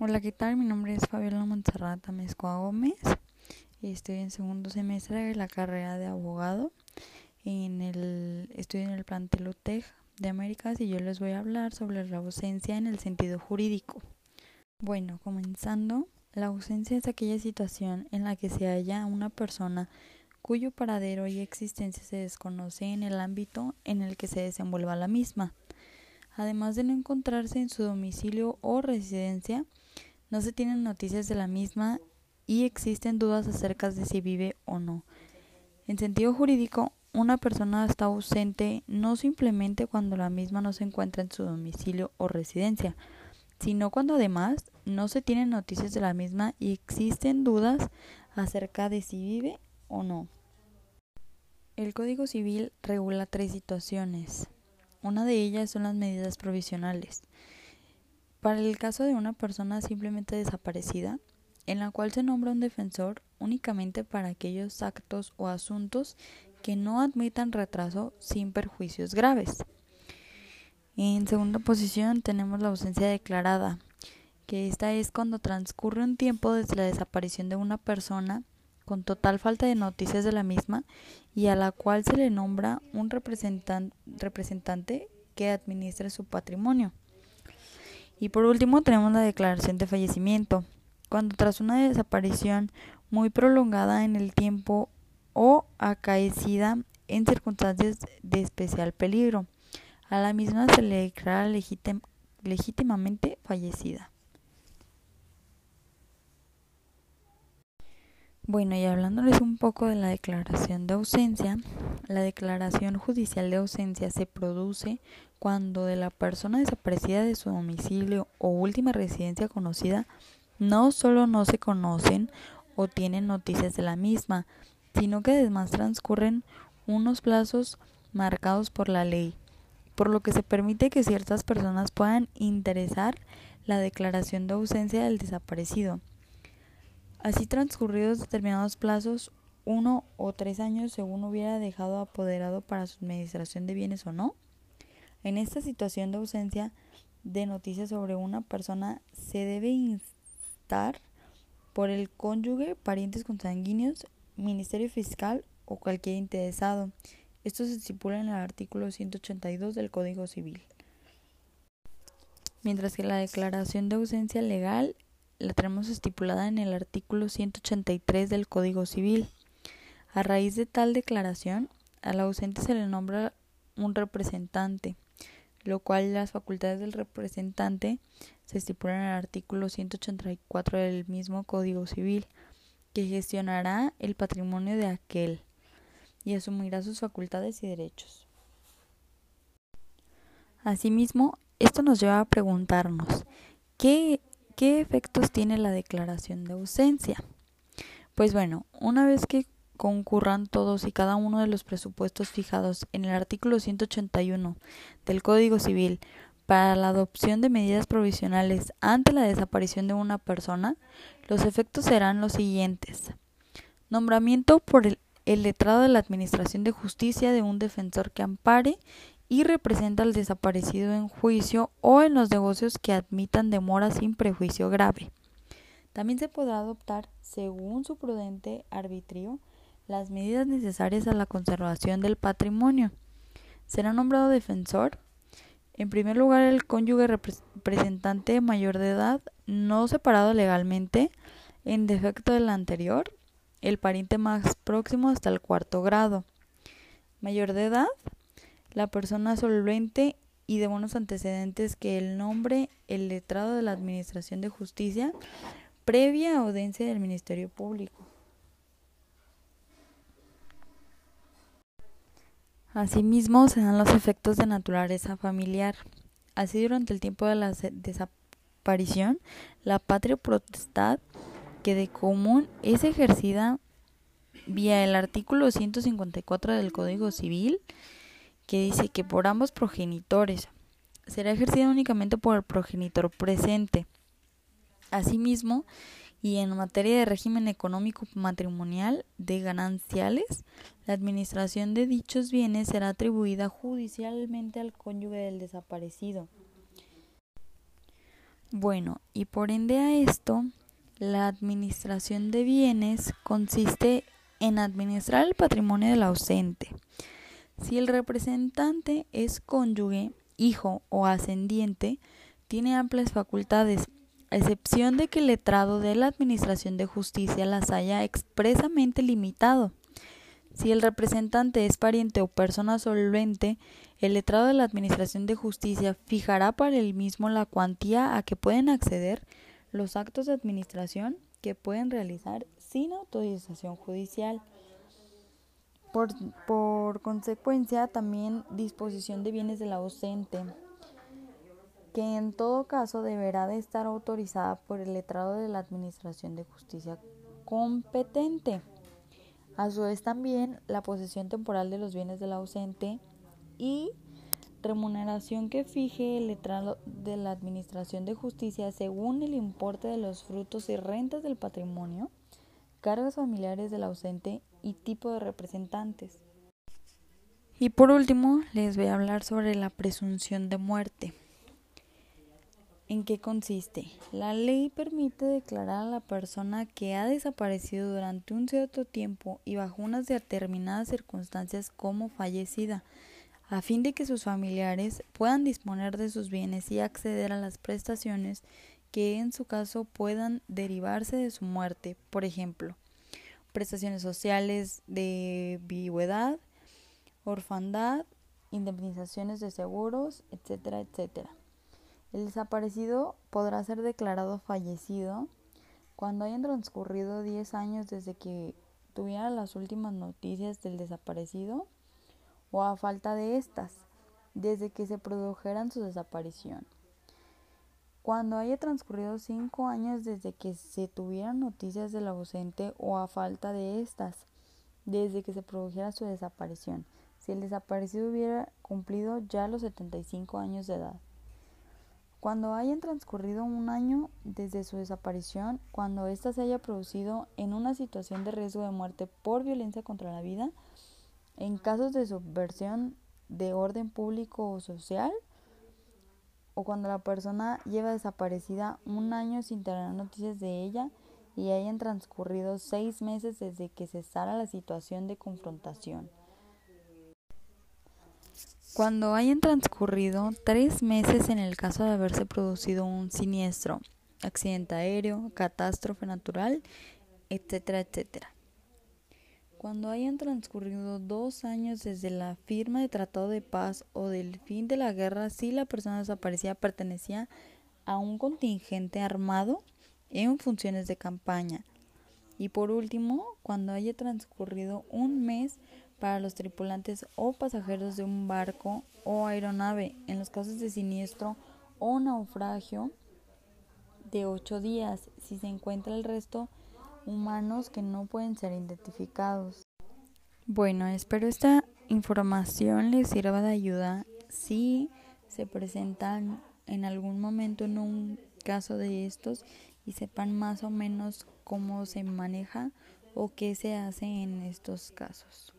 Hola, ¿qué tal? Mi nombre es Fabiola Montserrat Amezcoa Gómez. Estoy en segundo semestre de la carrera de abogado. En el, estoy en el plantel UTEG de Américas y yo les voy a hablar sobre la ausencia en el sentido jurídico. Bueno, comenzando, la ausencia es aquella situación en la que se halla una persona cuyo paradero y existencia se desconoce en el ámbito en el que se desenvuelva la misma. Además de no encontrarse en su domicilio o residencia, no se tienen noticias de la misma y existen dudas acerca de si vive o no. En sentido jurídico, una persona está ausente no simplemente cuando la misma no se encuentra en su domicilio o residencia, sino cuando además no se tienen noticias de la misma y existen dudas acerca de si vive o no. El Código Civil regula tres situaciones. Una de ellas son las medidas provisionales. Para el caso de una persona simplemente desaparecida, en la cual se nombra un defensor únicamente para aquellos actos o asuntos que no admitan retraso sin perjuicios graves. En segunda posición tenemos la ausencia declarada, que esta es cuando transcurre un tiempo desde la desaparición de una persona con total falta de noticias de la misma y a la cual se le nombra un representante que administre su patrimonio. Y por último tenemos la declaración de fallecimiento, cuando tras una desaparición muy prolongada en el tiempo o acaecida en circunstancias de especial peligro, a la misma se le declara legítimamente fallecida. Bueno, y hablándoles un poco de la declaración de ausencia, la declaración judicial de ausencia se produce cuando de la persona desaparecida de su domicilio o última residencia conocida no solo no se conocen o tienen noticias de la misma, sino que además transcurren unos plazos marcados por la ley, por lo que se permite que ciertas personas puedan interesar la declaración de ausencia del desaparecido. Así transcurridos determinados plazos, uno o tres años según hubiera dejado apoderado para su administración de bienes o no. En esta situación de ausencia de noticias sobre una persona se debe instar por el cónyuge, parientes consanguíneos, ministerio fiscal o cualquier interesado. Esto se estipula en el artículo 182 del Código Civil. Mientras que la declaración de ausencia legal la tenemos estipulada en el artículo 183 del Código Civil. A raíz de tal declaración, al ausente se le nombra un representante, lo cual las facultades del representante se estipulan en el artículo 184 del mismo Código Civil, que gestionará el patrimonio de aquel y asumirá sus facultades y derechos. Asimismo, esto nos lleva a preguntarnos, ¿qué ¿Qué efectos tiene la declaración de ausencia? Pues bueno, una vez que concurran todos y cada uno de los presupuestos fijados en el artículo 181 del Código Civil para la adopción de medidas provisionales ante la desaparición de una persona, los efectos serán los siguientes. Nombramiento por el, el letrado de la Administración de Justicia de un defensor que ampare y representa al desaparecido en juicio o en los negocios que admitan demora sin prejuicio grave. También se podrá adoptar, según su prudente arbitrio, las medidas necesarias a la conservación del patrimonio. Será nombrado defensor. En primer lugar, el cónyuge representante mayor de edad, no separado legalmente, en defecto del anterior, el pariente más próximo hasta el cuarto grado. Mayor de edad, la persona solvente y de buenos antecedentes que el nombre, el letrado de la Administración de Justicia, previa audiencia del Ministerio Público. Asimismo, se dan los efectos de naturaleza familiar. Así, durante el tiempo de la desaparición, la patria potestad que de común es ejercida vía el artículo 154 del Código Civil que dice que por ambos progenitores será ejercida únicamente por el progenitor presente. Asimismo, y en materia de régimen económico matrimonial de gananciales, la administración de dichos bienes será atribuida judicialmente al cónyuge del desaparecido. Bueno, y por ende a esto, la administración de bienes consiste en administrar el patrimonio del ausente. Si el representante es cónyuge, hijo o ascendiente, tiene amplias facultades, a excepción de que el letrado de la Administración de Justicia las haya expresamente limitado. Si el representante es pariente o persona solvente, el letrado de la Administración de Justicia fijará para el mismo la cuantía a que pueden acceder los actos de administración que pueden realizar sin autorización judicial. Por, consecuencia, también disposición de bienes del ausente, que en todo caso deberá de estar autorizada por el letrado de la Administración de Justicia competente. A su vez también la posesión temporal de los bienes del ausente y remuneración que fije el letrado de la Administración de Justicia según el importe de los frutos y rentas del patrimonio, cargas familiares del ausente y tipo de representantes. Y por último, les voy a hablar sobre la presunción de muerte. ¿En qué consiste? La ley permite declarar a la persona que ha desaparecido durante un cierto tiempo y bajo unas determinadas circunstancias como fallecida, a fin de que sus familiares puedan disponer de sus bienes y acceder a las prestaciones que en su caso puedan derivarse de su muerte, por ejemplo, prestaciones sociales de viudedad, orfandad, indemnizaciones de seguros, etcétera, etcétera. El desaparecido podrá ser declarado fallecido cuando hayan transcurrido 10 años desde que tuviera las últimas noticias del desaparecido o a falta de estas, desde que se produjeran su desaparición. Cuando haya transcurrido cinco años desde que se tuvieran noticias del ausente o a falta de estas, desde que se produjera su desaparición, si el desaparecido hubiera cumplido ya los 75 años de edad. Cuando hayan transcurrido un año desde su desaparición, cuando ésta se haya producido en una situación de riesgo de muerte por violencia contra la vida, en casos de subversión de orden público o social, o cuando la persona lleva desaparecida un año sin tener noticias de ella y hayan transcurrido seis meses desde que cesara la situación de confrontación. Cuando hayan transcurrido tres meses en el caso de haberse producido un siniestro, accidente aéreo, catástrofe natural, etcétera, etcétera. Cuando hayan transcurrido dos años desde la firma de tratado de paz o del fin de la guerra, si la persona desaparecida pertenecía a un contingente armado en funciones de campaña. Y por último, cuando haya transcurrido un mes para los tripulantes o pasajeros de un barco o aeronave en los casos de siniestro o naufragio de ocho días si se encuentra el resto humanos que no pueden ser identificados. Bueno, espero esta información les sirva de ayuda si se presentan en algún momento en un caso de estos y sepan más o menos cómo se maneja o qué se hace en estos casos.